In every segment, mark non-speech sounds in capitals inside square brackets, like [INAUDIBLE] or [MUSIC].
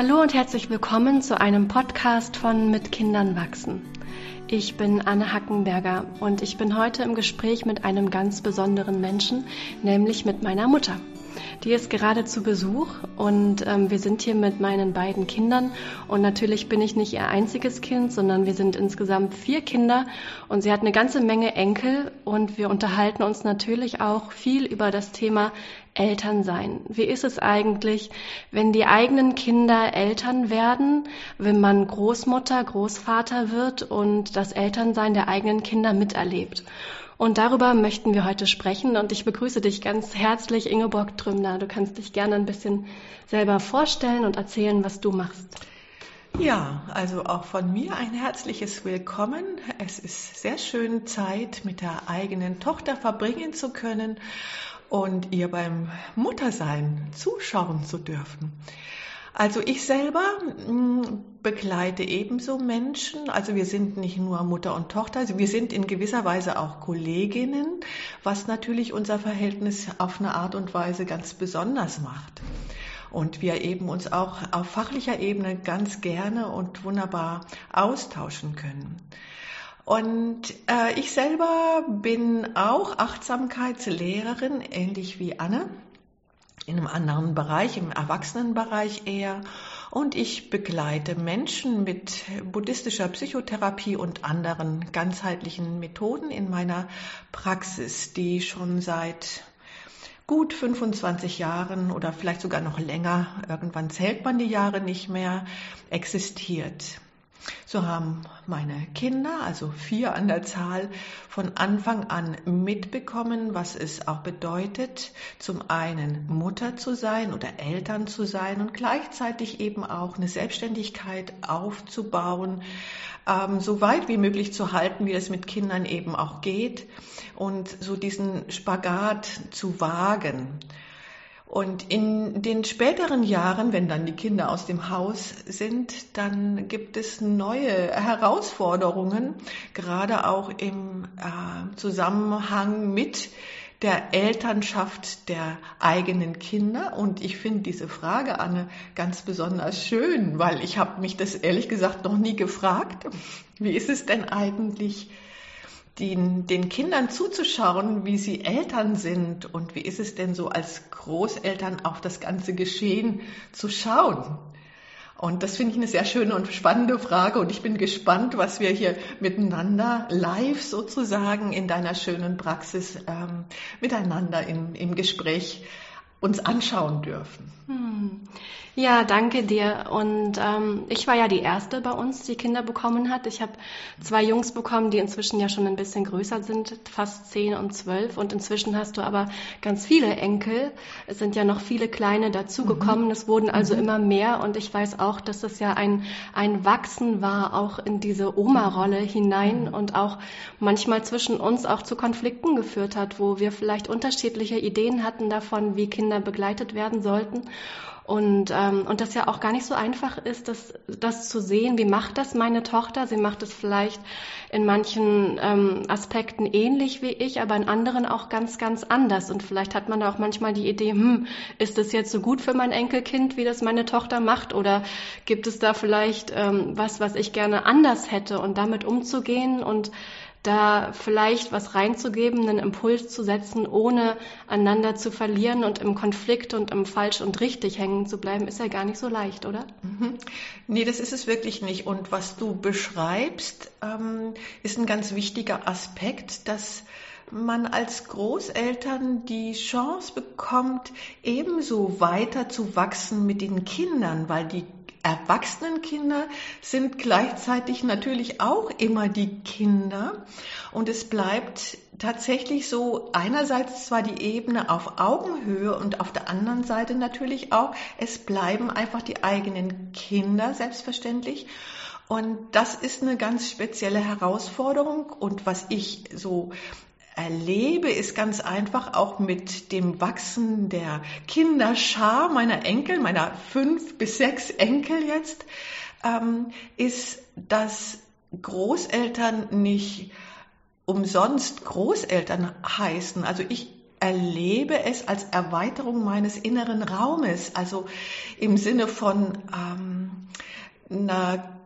Hallo und herzlich willkommen zu einem Podcast von Mit Kindern wachsen. Ich bin Anne Hackenberger und ich bin heute im Gespräch mit einem ganz besonderen Menschen, nämlich mit meiner Mutter. Die ist gerade zu Besuch und ähm, wir sind hier mit meinen beiden Kindern. Und natürlich bin ich nicht ihr einziges Kind, sondern wir sind insgesamt vier Kinder und sie hat eine ganze Menge Enkel und wir unterhalten uns natürlich auch viel über das Thema Elternsein. Wie ist es eigentlich, wenn die eigenen Kinder Eltern werden, wenn man Großmutter, Großvater wird und das Elternsein der eigenen Kinder miterlebt? Und darüber möchten wir heute sprechen. Und ich begrüße dich ganz herzlich, Ingeborg Trümner. Du kannst dich gerne ein bisschen selber vorstellen und erzählen, was du machst. Ja, also auch von mir ein herzliches Willkommen. Es ist sehr schön, Zeit mit der eigenen Tochter verbringen zu können und ihr beim Muttersein zuschauen zu dürfen. Also ich selber hm, begleite ebenso Menschen. Also wir sind nicht nur Mutter und Tochter, also wir sind in gewisser Weise auch Kolleginnen, was natürlich unser Verhältnis auf eine Art und Weise ganz besonders macht. Und wir eben uns auch auf fachlicher Ebene ganz gerne und wunderbar austauschen können. Und äh, ich selber bin auch Achtsamkeitslehrerin, ähnlich wie Anne in einem anderen Bereich, im Erwachsenenbereich eher. Und ich begleite Menschen mit buddhistischer Psychotherapie und anderen ganzheitlichen Methoden in meiner Praxis, die schon seit gut 25 Jahren oder vielleicht sogar noch länger, irgendwann zählt man die Jahre nicht mehr, existiert. So haben meine Kinder, also vier an der Zahl, von Anfang an mitbekommen, was es auch bedeutet, zum einen Mutter zu sein oder Eltern zu sein und gleichzeitig eben auch eine Selbstständigkeit aufzubauen, ähm, so weit wie möglich zu halten, wie es mit Kindern eben auch geht und so diesen Spagat zu wagen. Und in den späteren Jahren, wenn dann die Kinder aus dem Haus sind, dann gibt es neue Herausforderungen, gerade auch im äh, Zusammenhang mit der Elternschaft der eigenen Kinder. Und ich finde diese Frage, Anne, ganz besonders schön, weil ich habe mich das ehrlich gesagt noch nie gefragt. Wie ist es denn eigentlich, den, den Kindern zuzuschauen, wie sie Eltern sind und wie ist es denn so als Großeltern auf das ganze Geschehen zu schauen. Und das finde ich eine sehr schöne und spannende Frage und ich bin gespannt, was wir hier miteinander live sozusagen in deiner schönen Praxis ähm, miteinander im, im Gespräch uns anschauen dürfen. Hm. Ja, danke dir. Und ähm, ich war ja die erste bei uns, die Kinder bekommen hat. Ich habe zwei Jungs bekommen, die inzwischen ja schon ein bisschen größer sind, fast zehn und zwölf. Und inzwischen hast du aber ganz viele Enkel. Es sind ja noch viele kleine dazugekommen. Mhm. Es wurden also mhm. immer mehr. Und ich weiß auch, dass es ja ein, ein Wachsen war, auch in diese Oma-Rolle hinein mhm. und auch manchmal zwischen uns auch zu Konflikten geführt hat, wo wir vielleicht unterschiedliche Ideen hatten davon, wie Kinder begleitet werden sollten. Und, ähm, und das ja auch gar nicht so einfach ist, das, das zu sehen, wie macht das meine Tochter? Sie macht es vielleicht in manchen ähm, Aspekten ähnlich wie ich, aber in anderen auch ganz, ganz anders. Und vielleicht hat man da auch manchmal die Idee, hm, ist das jetzt so gut für mein Enkelkind, wie das meine Tochter macht? Oder gibt es da vielleicht ähm, was, was ich gerne anders hätte und damit umzugehen und da vielleicht was reinzugeben, einen Impuls zu setzen, ohne einander zu verlieren und im Konflikt und im Falsch und Richtig hängen zu bleiben, ist ja gar nicht so leicht, oder? Mhm. Nee, das ist es wirklich nicht. Und was du beschreibst, ähm, ist ein ganz wichtiger Aspekt, dass man als Großeltern die Chance bekommt, ebenso weiter zu wachsen mit den Kindern, weil die erwachsenen Kinder sind gleichzeitig natürlich auch immer die Kinder. Und es bleibt tatsächlich so einerseits zwar die Ebene auf Augenhöhe und auf der anderen Seite natürlich auch, es bleiben einfach die eigenen Kinder selbstverständlich. Und das ist eine ganz spezielle Herausforderung. Und was ich so erlebe, ist ganz einfach auch mit dem Wachsen der Kinderschar meiner Enkel, meiner fünf bis sechs Enkel jetzt, ähm, ist, dass Großeltern nicht umsonst Großeltern heißen. Also ich erlebe es als Erweiterung meines inneren Raumes, also im Sinne von ähm, einer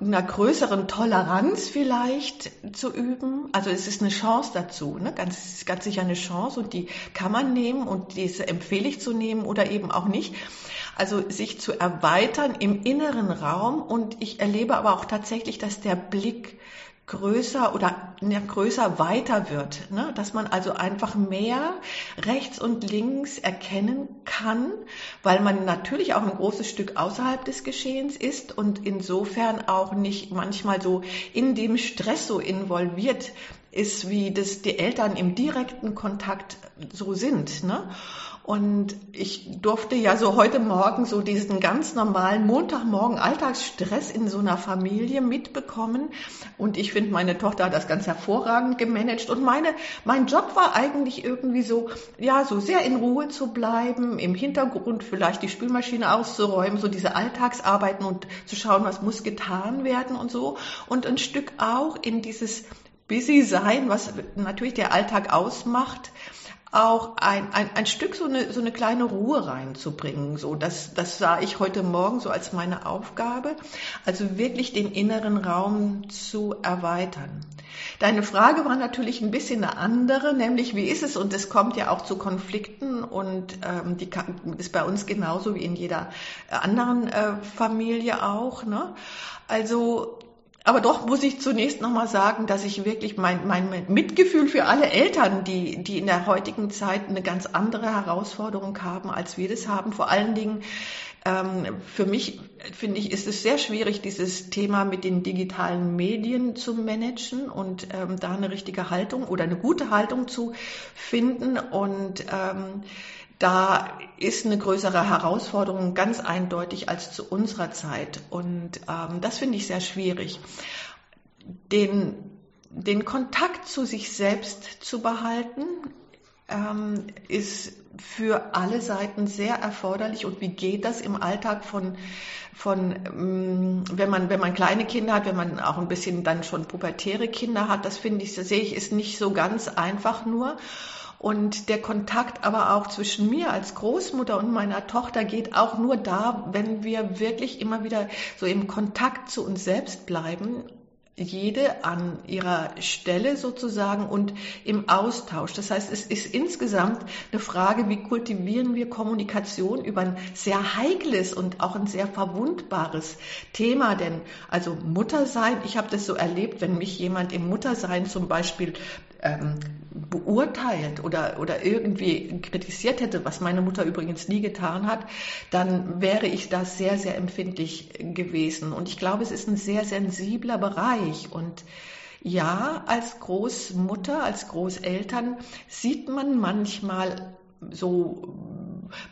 einer größeren Toleranz vielleicht zu üben. Also es ist eine Chance dazu, ne? ganz, ganz sicher eine Chance und die kann man nehmen und diese empfehle ich zu nehmen oder eben auch nicht. Also sich zu erweitern im inneren Raum und ich erlebe aber auch tatsächlich, dass der Blick größer oder ja, größer weiter wird, ne? dass man also einfach mehr rechts und links erkennen kann, weil man natürlich auch ein großes Stück außerhalb des Geschehens ist und insofern auch nicht manchmal so in dem Stress so involviert ist, wie das die Eltern im direkten Kontakt so sind. Ne? Und ich durfte ja so heute Morgen so diesen ganz normalen Montagmorgen Alltagsstress in so einer Familie mitbekommen. Und ich finde, meine Tochter hat das ganz hervorragend gemanagt. Und meine, mein Job war eigentlich irgendwie so, ja, so sehr in Ruhe zu bleiben, im Hintergrund vielleicht die Spülmaschine auszuräumen, so diese Alltagsarbeiten und zu schauen, was muss getan werden und so. Und ein Stück auch in dieses Busy sein, was natürlich der Alltag ausmacht, auch ein, ein, ein Stück so eine, so eine kleine Ruhe reinzubringen. So, das, das sah ich heute Morgen so als meine Aufgabe. Also wirklich den inneren Raum zu erweitern. Deine Frage war natürlich ein bisschen eine andere, nämlich wie ist es, und es kommt ja auch zu Konflikten und ähm, die kann, ist bei uns genauso wie in jeder anderen äh, Familie auch. Ne? Also aber doch muss ich zunächst nochmal sagen, dass ich wirklich mein, mein Mitgefühl für alle Eltern, die, die in der heutigen Zeit eine ganz andere Herausforderung haben, als wir das haben. Vor allen Dingen ähm, für mich, finde ich, ist es sehr schwierig, dieses Thema mit den digitalen Medien zu managen und ähm, da eine richtige Haltung oder eine gute Haltung zu finden. Und ähm, da ist eine größere Herausforderung ganz eindeutig als zu unserer Zeit. Und ähm, das finde ich sehr schwierig. Den, den Kontakt zu sich selbst zu behalten, ähm, ist für alle Seiten sehr erforderlich. Und wie geht das im Alltag von, von ähm, wenn man, wenn man kleine Kinder hat, wenn man auch ein bisschen dann schon pubertäre Kinder hat, das finde ich, sehe ich, ist nicht so ganz einfach nur. Und der Kontakt aber auch zwischen mir als Großmutter und meiner Tochter geht auch nur da, wenn wir wirklich immer wieder so im Kontakt zu uns selbst bleiben jede an ihrer Stelle sozusagen und im Austausch. Das heißt, es ist insgesamt eine Frage, wie kultivieren wir Kommunikation über ein sehr heikles und auch ein sehr verwundbares Thema. Denn also Muttersein, ich habe das so erlebt, wenn mich jemand im Muttersein zum Beispiel ähm, beurteilt oder, oder irgendwie kritisiert hätte, was meine Mutter übrigens nie getan hat, dann wäre ich da sehr, sehr empfindlich gewesen. Und ich glaube, es ist ein sehr sensibler Bereich. Und ja, als Großmutter, als Großeltern sieht man manchmal so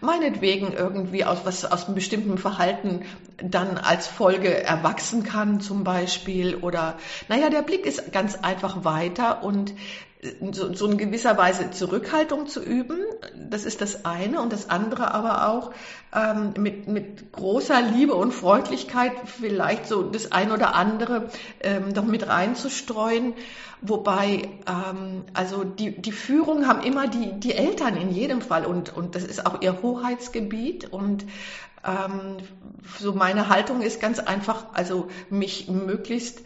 meinetwegen irgendwie aus was aus einem bestimmten Verhalten dann als Folge erwachsen kann zum Beispiel oder naja der Blick ist ganz einfach weiter und so, so in gewisser Weise Zurückhaltung zu üben, das ist das eine. Und das andere aber auch ähm, mit, mit großer Liebe und Freundlichkeit vielleicht so das ein oder andere ähm, doch mit reinzustreuen. Wobei, ähm, also die, die Führung haben immer die, die Eltern in jedem Fall und, und das ist auch ihr Hoheitsgebiet und ähm, so meine Haltung ist ganz einfach, also mich möglichst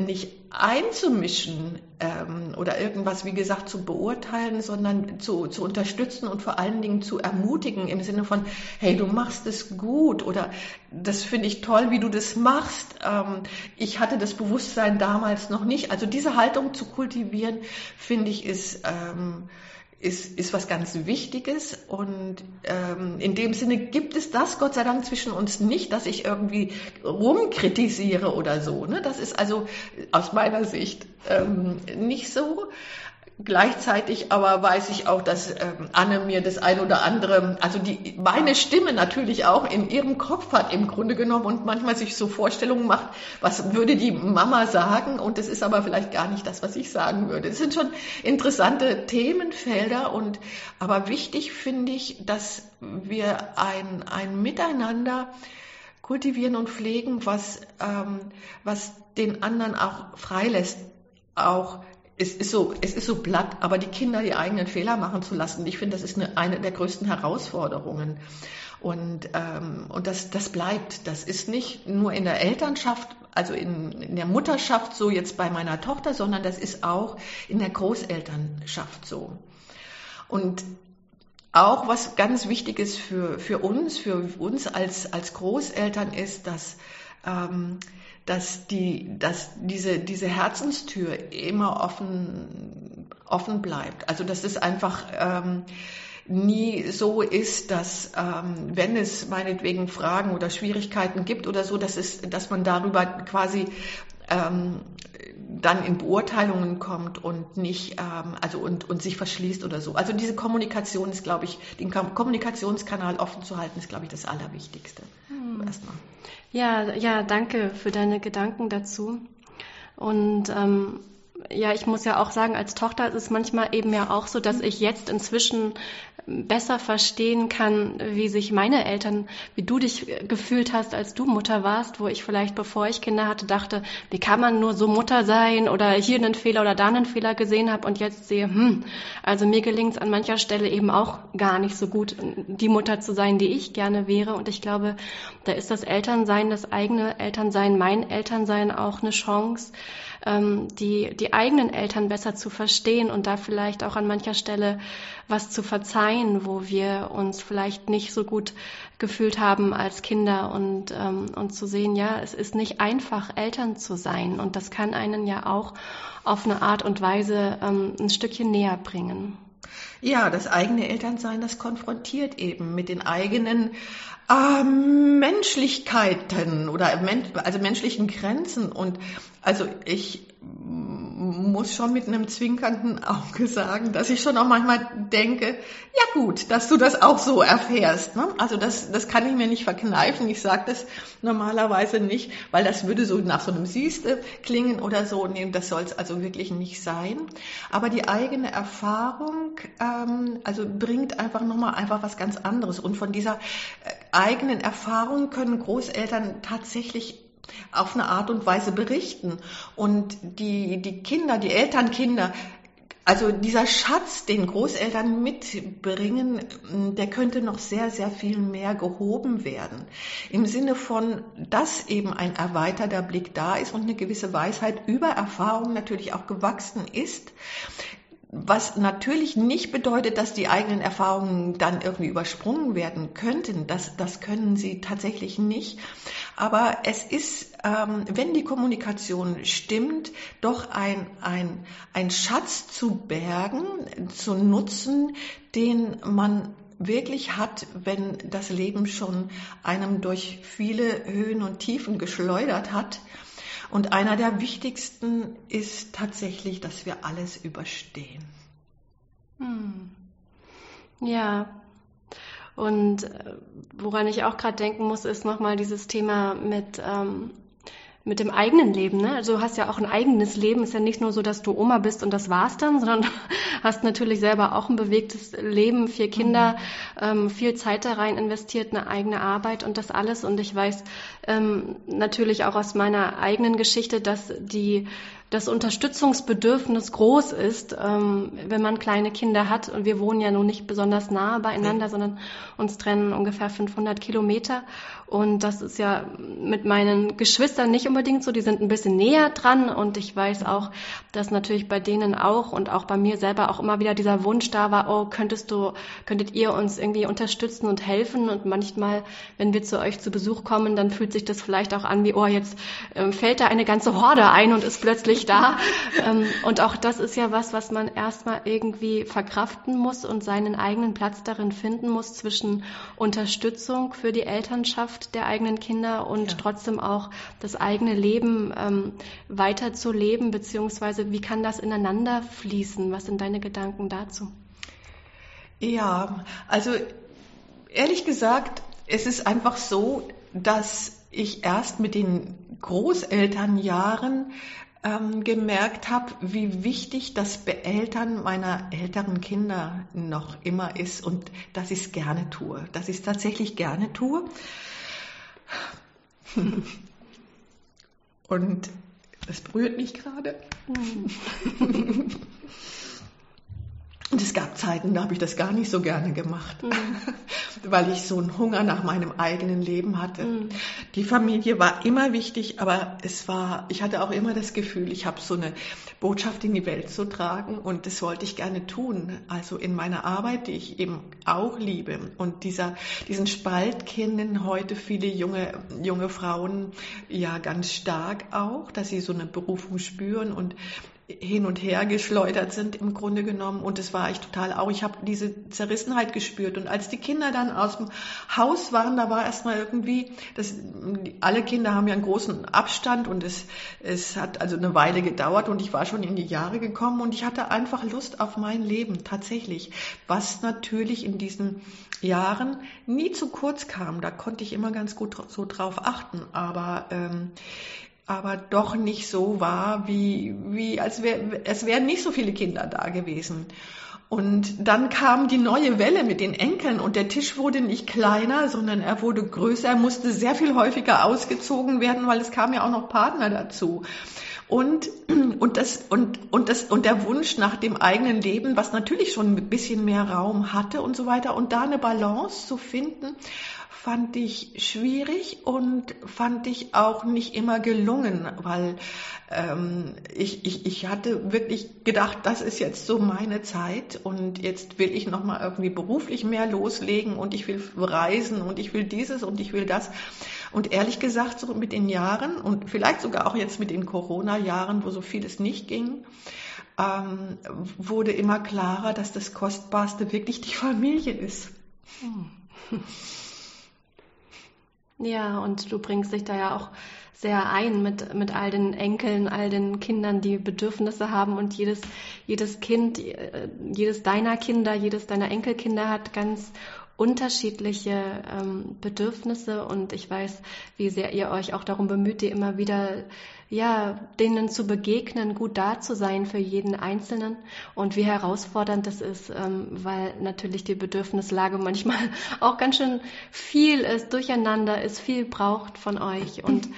nicht einzumischen ähm, oder irgendwas, wie gesagt, zu beurteilen, sondern zu, zu unterstützen und vor allen Dingen zu ermutigen im Sinne von, hey, du machst es gut oder das finde ich toll, wie du das machst. Ähm, ich hatte das Bewusstsein damals noch nicht. Also diese Haltung zu kultivieren, finde ich, ist ähm, ist, ist was ganz Wichtiges und ähm, in dem Sinne gibt es das Gott sei Dank zwischen uns nicht, dass ich irgendwie rumkritisiere oder so. Ne? Das ist also aus meiner Sicht ähm, nicht so. Gleichzeitig aber weiß ich auch, dass ähm, Anne mir das ein oder andere, also die, meine Stimme natürlich auch in ihrem Kopf hat im Grunde genommen und manchmal sich so Vorstellungen macht, was würde die Mama sagen und das ist aber vielleicht gar nicht das, was ich sagen würde. Das sind schon interessante Themenfelder und aber wichtig finde ich, dass wir ein, ein Miteinander kultivieren und pflegen, was, ähm, was den anderen auch freilässt, auch es ist so, es ist so blatt, aber die Kinder die eigenen Fehler machen zu lassen, ich finde, das ist eine, eine der größten Herausforderungen. Und, ähm, und das, das bleibt. Das ist nicht nur in der Elternschaft, also in, in der Mutterschaft so jetzt bei meiner Tochter, sondern das ist auch in der Großelternschaft so. Und auch was ganz wichtig ist für, für uns, für uns als, als Großeltern ist, dass, ähm, dass, die, dass diese, diese Herzenstür immer offen, offen bleibt. Also dass es einfach ähm, nie so ist, dass ähm, wenn es meinetwegen Fragen oder Schwierigkeiten gibt oder so, dass, es, dass man darüber quasi ähm, dann in Beurteilungen kommt und nicht, ähm, also und, und sich verschließt oder so. Also diese Kommunikation ist, glaube ich, den Kommunikationskanal offen zu halten, ist, glaube ich, das Allerwichtigste. Hm. Erstmal. Ja, ja, danke für deine Gedanken dazu. Und ähm, ja, ich muss ja auch sagen, als Tochter ist es manchmal eben ja auch so, dass ich jetzt inzwischen besser verstehen kann, wie sich meine Eltern, wie du dich gefühlt hast, als du Mutter warst, wo ich vielleicht, bevor ich Kinder hatte, dachte, wie kann man nur so Mutter sein oder hier einen Fehler oder da einen Fehler gesehen habe und jetzt sehe, hm, also mir gelingt es an mancher Stelle eben auch gar nicht so gut, die Mutter zu sein, die ich gerne wäre. Und ich glaube, da ist das Elternsein, das eigene Elternsein, mein Elternsein auch eine Chance, ähm, die, die eigenen Eltern besser zu verstehen und da vielleicht auch an mancher Stelle was zu verzeihen, wo wir uns vielleicht nicht so gut gefühlt haben als Kinder und, ähm, und zu sehen, ja, es ist nicht einfach, Eltern zu sein und das kann einen ja auch auf eine Art und Weise ähm, ein Stückchen näher bringen. Ja, das eigene Elternsein, das konfrontiert eben mit den eigenen äh, Menschlichkeiten oder also menschlichen Grenzen. Und also ich muss schon mit einem zwinkernden Auge sagen, dass ich schon auch manchmal denke, ja gut, dass du das auch so erfährst. Ne? Also das, das kann ich mir nicht verkneifen. Ich sage das normalerweise nicht, weil das würde so nach so einem Sieste klingen oder so. Nee, das soll es also wirklich nicht sein. Aber die eigene Erfahrung, ähm, also bringt einfach nochmal einfach was ganz anderes. Und von dieser äh, eigenen Erfahrung können Großeltern tatsächlich auf eine Art und Weise berichten. Und die, die Kinder, die Elternkinder, also dieser Schatz, den Großeltern mitbringen, der könnte noch sehr, sehr viel mehr gehoben werden. Im Sinne von, dass eben ein erweiterter Blick da ist und eine gewisse Weisheit über Erfahrung natürlich auch gewachsen ist. Was natürlich nicht bedeutet, dass die eigenen Erfahrungen dann irgendwie übersprungen werden könnten. Das, das können sie tatsächlich nicht. Aber es ist, ähm, wenn die Kommunikation stimmt, doch ein, ein, ein Schatz zu bergen, zu nutzen, den man wirklich hat, wenn das Leben schon einem durch viele Höhen und Tiefen geschleudert hat und einer der wichtigsten ist tatsächlich, dass wir alles überstehen. Hm. Ja. Und äh, woran ich auch gerade denken muss, ist nochmal dieses Thema mit ähm, mit dem eigenen Leben. Ne? Also du hast ja auch ein eigenes Leben. Ist ja nicht nur so, dass du Oma bist und das war's dann, [LAUGHS] sondern hast natürlich selber auch ein bewegtes Leben, vier Kinder, mhm. ähm, viel Zeit da rein investiert, eine eigene Arbeit und das alles. Und ich weiß ähm, natürlich auch aus meiner eigenen Geschichte, dass die das Unterstützungsbedürfnis groß ist, ähm, wenn man kleine Kinder hat. Und wir wohnen ja nun nicht besonders nahe beieinander, nee. sondern uns trennen ungefähr 500 Kilometer. Und das ist ja mit meinen Geschwistern nicht unbedingt so. Die sind ein bisschen näher dran. Und ich weiß auch, dass natürlich bei denen auch und auch bei mir selber auch immer wieder dieser Wunsch da war, oh, könntest du, könntet ihr uns irgendwie unterstützen und helfen? Und manchmal, wenn wir zu euch zu Besuch kommen, dann fühlt sich das vielleicht auch an wie, oh, jetzt ähm, fällt da eine ganze Horde ein und ist plötzlich nicht da. Ähm, und auch das ist ja was, was man erstmal irgendwie verkraften muss und seinen eigenen Platz darin finden muss zwischen Unterstützung für die Elternschaft der eigenen Kinder und ja. trotzdem auch das eigene Leben ähm, weiter zu leben, beziehungsweise wie kann das ineinander fließen? Was sind deine Gedanken dazu? Ja, also ehrlich gesagt, es ist einfach so, dass ich erst mit den Großelternjahren ähm, gemerkt habe, wie wichtig das Beeltern meiner älteren Kinder noch immer ist und dass ich es gerne tue, dass ich es tatsächlich gerne tue. [LAUGHS] und Das berührt mich gerade. [LAUGHS] Und es gab Zeiten, da habe ich das gar nicht so gerne gemacht, mhm. [LAUGHS] weil ich so einen Hunger nach meinem eigenen Leben hatte. Mhm. Die Familie war immer wichtig, aber es war, ich hatte auch immer das Gefühl, ich habe so eine Botschaft in die Welt zu tragen und das wollte ich gerne tun. Also in meiner Arbeit, die ich eben auch liebe. Und dieser, diesen Spalt kennen heute viele junge, junge Frauen ja ganz stark auch, dass sie so eine Berufung spüren und hin und her geschleudert sind im Grunde genommen. Und das war ich total auch. Ich habe diese Zerrissenheit gespürt. Und als die Kinder dann aus dem Haus waren, da war erstmal irgendwie, das, alle Kinder haben ja einen großen Abstand und es, es hat also eine Weile gedauert und ich war schon in die Jahre gekommen und ich hatte einfach Lust auf mein Leben, tatsächlich. Was natürlich in diesen Jahren nie zu kurz kam. Da konnte ich immer ganz gut so drauf achten. Aber ähm, aber doch nicht so war, wie, wie als wäre, es wären nicht so viele Kinder da gewesen. Und dann kam die neue Welle mit den Enkeln und der Tisch wurde nicht kleiner, sondern er wurde größer. Er musste sehr viel häufiger ausgezogen werden, weil es kamen ja auch noch Partner dazu. Und, und das, und, und das, und der Wunsch nach dem eigenen Leben, was natürlich schon ein bisschen mehr Raum hatte und so weiter. Und da eine Balance zu finden, fand ich schwierig und fand ich auch nicht immer gelungen, weil ähm, ich, ich, ich hatte wirklich gedacht, das ist jetzt so meine Zeit und jetzt will ich nochmal irgendwie beruflich mehr loslegen und ich will reisen und ich will dieses und ich will das. Und ehrlich gesagt, so mit den Jahren und vielleicht sogar auch jetzt mit den Corona-Jahren, wo so vieles nicht ging, ähm, wurde immer klarer, dass das Kostbarste wirklich die Familie ist. Hm. [LAUGHS] Ja, und du bringst dich da ja auch sehr ein mit, mit all den Enkeln, all den Kindern, die Bedürfnisse haben. Und jedes, jedes Kind, äh, jedes deiner Kinder, jedes deiner Enkelkinder hat ganz unterschiedliche ähm, Bedürfnisse und ich weiß, wie sehr ihr euch auch darum bemüht, die immer wieder ja, denen zu begegnen, gut da zu sein für jeden Einzelnen. Und wie herausfordernd das ist, ähm, weil natürlich die Bedürfnislage [LAUGHS] manchmal auch ganz schön viel ist, durcheinander ist, viel braucht von euch. Und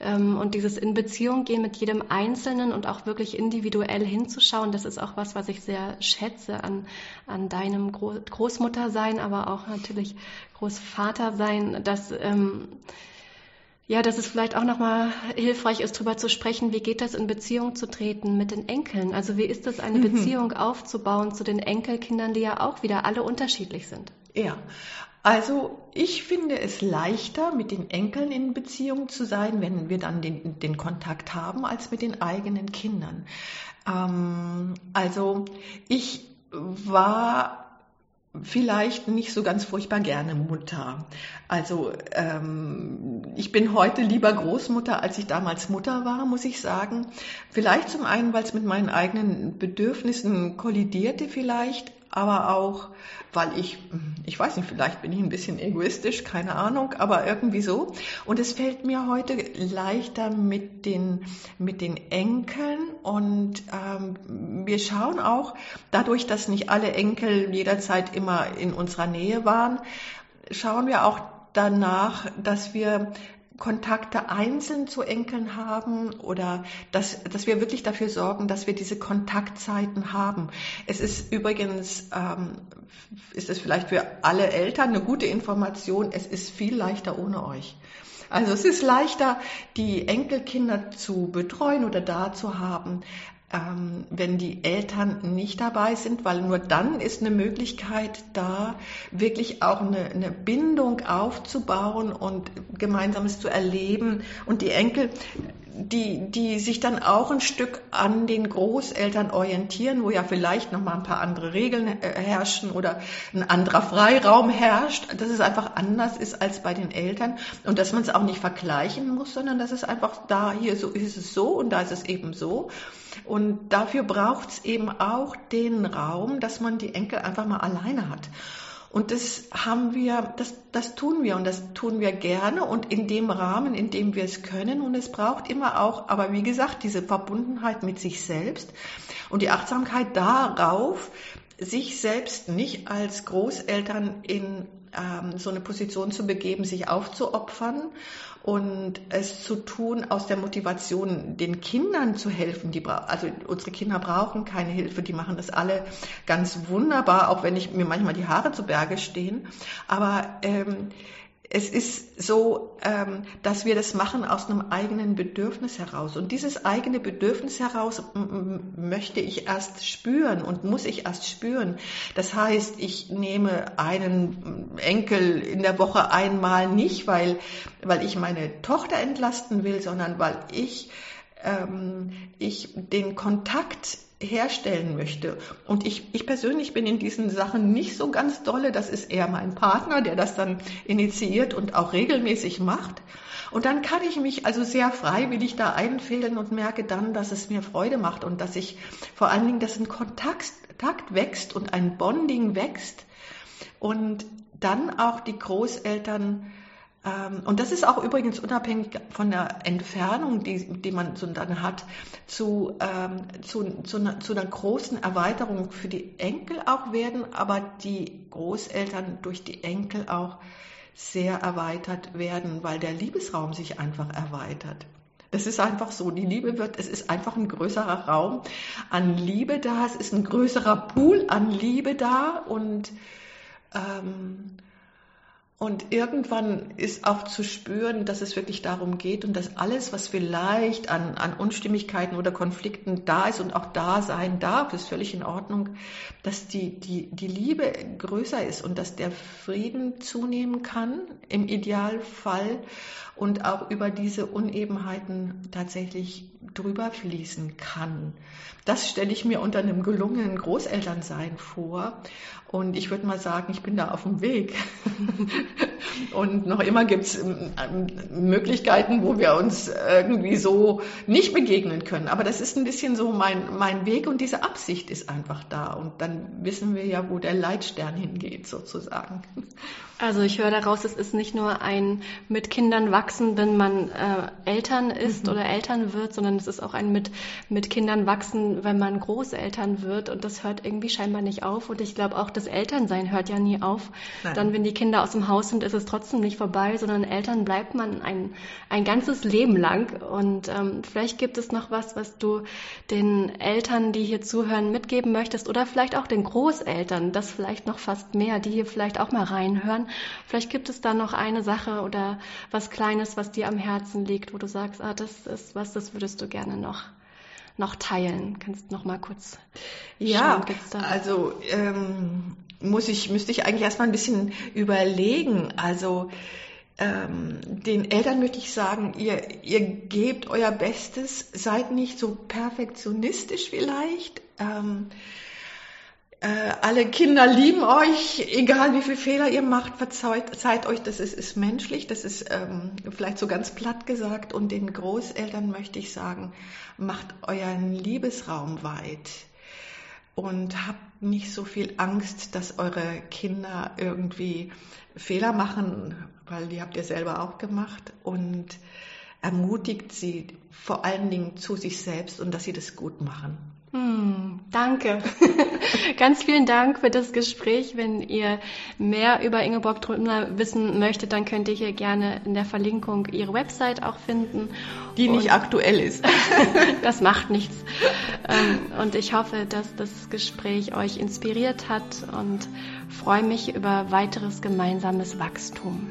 und dieses in Beziehung gehen mit jedem Einzelnen und auch wirklich individuell hinzuschauen, das ist auch was, was ich sehr schätze an, an deinem Großmutter sein, aber auch natürlich Großvater sein, dass, ähm, ja, dass es vielleicht auch nochmal hilfreich ist, darüber zu sprechen, wie geht das in Beziehung zu treten mit den Enkeln? Also wie ist es, eine mhm. Beziehung aufzubauen zu den Enkelkindern, die ja auch wieder alle unterschiedlich sind? Ja, also ich finde es leichter, mit den Enkeln in Beziehung zu sein, wenn wir dann den, den Kontakt haben, als mit den eigenen Kindern. Ähm, also ich war vielleicht nicht so ganz furchtbar gerne Mutter. Also ähm, ich bin heute lieber Großmutter, als ich damals Mutter war, muss ich sagen. Vielleicht zum einen, weil es mit meinen eigenen Bedürfnissen kollidierte vielleicht, aber auch, weil ich, ich weiß nicht, vielleicht bin ich ein bisschen egoistisch, keine Ahnung, aber irgendwie so. Und es fällt mir heute leichter mit den, mit den Enkeln und ähm, wir schauen auch, dadurch, dass nicht alle Enkel jederzeit immer in unserer Nähe waren, schauen wir auch danach, dass wir Kontakte einzeln zu Enkeln haben oder dass, dass wir wirklich dafür sorgen, dass wir diese Kontaktzeiten haben. Es ist übrigens, ähm, ist es vielleicht für alle Eltern eine gute Information, es ist viel leichter ohne euch. Also es ist leichter, die Enkelkinder zu betreuen oder da zu haben, ähm, wenn die Eltern nicht dabei sind, weil nur dann ist eine Möglichkeit da, wirklich auch eine, eine Bindung aufzubauen und gemeinsames zu erleben. Und die Enkel die, die sich dann auch ein Stück an den Großeltern orientieren, wo ja vielleicht noch mal ein paar andere Regeln äh, herrschen oder ein anderer Freiraum herrscht, dass es einfach anders ist als bei den Eltern und dass man es auch nicht vergleichen muss, sondern dass es einfach da hier so ist es so und da ist es eben so. Und dafür braucht es eben auch den Raum, dass man die Enkel einfach mal alleine hat. Und das haben wir, das, das tun wir und das tun wir gerne und in dem Rahmen, in dem wir es können. Und es braucht immer auch, aber wie gesagt, diese Verbundenheit mit sich selbst und die Achtsamkeit darauf, sich selbst nicht als Großeltern in ähm, so eine Position zu begeben, sich aufzuopfern und es zu tun aus der Motivation, den Kindern zu helfen. Die, also unsere Kinder brauchen keine Hilfe, die machen das alle ganz wunderbar, auch wenn ich mir manchmal die Haare zu Berge stehen. Aber ähm, es ist so, ähm, dass wir das machen aus einem eigenen Bedürfnis heraus. Und dieses eigene Bedürfnis heraus möchte ich erst spüren und muss ich erst spüren. Das heißt, ich nehme einen Enkel in der Woche einmal nicht, weil, weil ich meine Tochter entlasten will, sondern weil ich, ähm, ich den Kontakt herstellen möchte. Und ich, ich persönlich bin in diesen Sachen nicht so ganz dolle. Das ist eher mein Partner, der das dann initiiert und auch regelmäßig macht. Und dann kann ich mich also sehr freiwillig da einfehlen und merke dann, dass es mir Freude macht und dass ich vor allen Dingen, dass ein Kontakt, Kontakt wächst und ein Bonding wächst und dann auch die Großeltern und das ist auch übrigens unabhängig von der Entfernung, die, die man so dann hat, zu, ähm, zu, zu, einer, zu einer großen Erweiterung für die Enkel auch werden, aber die Großeltern durch die Enkel auch sehr erweitert werden, weil der Liebesraum sich einfach erweitert. Das ist einfach so. Die Liebe wird, es ist einfach ein größerer Raum an Liebe da, es ist ein größerer Pool an Liebe da und ähm, und irgendwann ist auch zu spüren, dass es wirklich darum geht und dass alles, was vielleicht an, an Unstimmigkeiten oder Konflikten da ist und auch da sein darf, ist völlig in Ordnung, dass die, die, die Liebe größer ist und dass der Frieden zunehmen kann, im Idealfall, und auch über diese Unebenheiten tatsächlich drüber fließen kann. Das stelle ich mir unter einem gelungenen Großelternsein vor. Und ich würde mal sagen, ich bin da auf dem Weg. [LAUGHS] Und noch immer gibt es ähm, Möglichkeiten, wo wir uns irgendwie so nicht begegnen können. Aber das ist ein bisschen so mein, mein Weg und diese Absicht ist einfach da. Und dann wissen wir ja, wo der Leitstern hingeht, sozusagen. Also ich höre daraus, es ist nicht nur ein mit Kindern wachsen, wenn man äh, Eltern ist mhm. oder Eltern wird, sondern es ist auch ein mit, mit Kindern wachsen, wenn man Großeltern wird. Und das hört irgendwie scheinbar nicht auf. Und ich glaube auch, das Elternsein hört ja nie auf. Nein. Dann, wenn die Kinder aus dem Haus sind, ist es trotzdem nicht vorbei, sondern Eltern bleibt man ein, ein ganzes Leben lang. Und ähm, vielleicht gibt es noch was, was du den Eltern, die hier zuhören, mitgeben möchtest oder vielleicht auch den Großeltern, das vielleicht noch fast mehr, die hier vielleicht auch mal reinhören Vielleicht gibt es da noch eine Sache oder was Kleines, was dir am Herzen liegt, wo du sagst, ah, das ist was, das würdest du gerne noch noch teilen. Kannst noch mal kurz ja, also ähm, muss ich müsste ich eigentlich erstmal ein bisschen überlegen. Also ähm, den Eltern möchte ich sagen, ihr, ihr gebt euer Bestes, seid nicht so perfektionistisch vielleicht. Ähm, äh, alle Kinder lieben euch, egal wie viele Fehler ihr macht, verzeiht, euch, das ist, ist menschlich, das ist ähm, vielleicht so ganz platt gesagt. Und den Großeltern möchte ich sagen, macht euren Liebesraum weit und habt nicht so viel Angst, dass eure Kinder irgendwie Fehler machen, weil die habt ihr selber auch gemacht und ermutigt sie vor allen Dingen zu sich selbst und dass sie das gut machen. Hm, danke. [LAUGHS] Ganz vielen Dank für das Gespräch. Wenn ihr mehr über Ingeborg Trümler wissen möchtet, dann könnt ihr hier gerne in der Verlinkung ihre Website auch finden. Die nicht und aktuell ist. [LAUGHS] das macht nichts. Ähm, und ich hoffe, dass das Gespräch euch inspiriert hat und freue mich über weiteres gemeinsames Wachstum.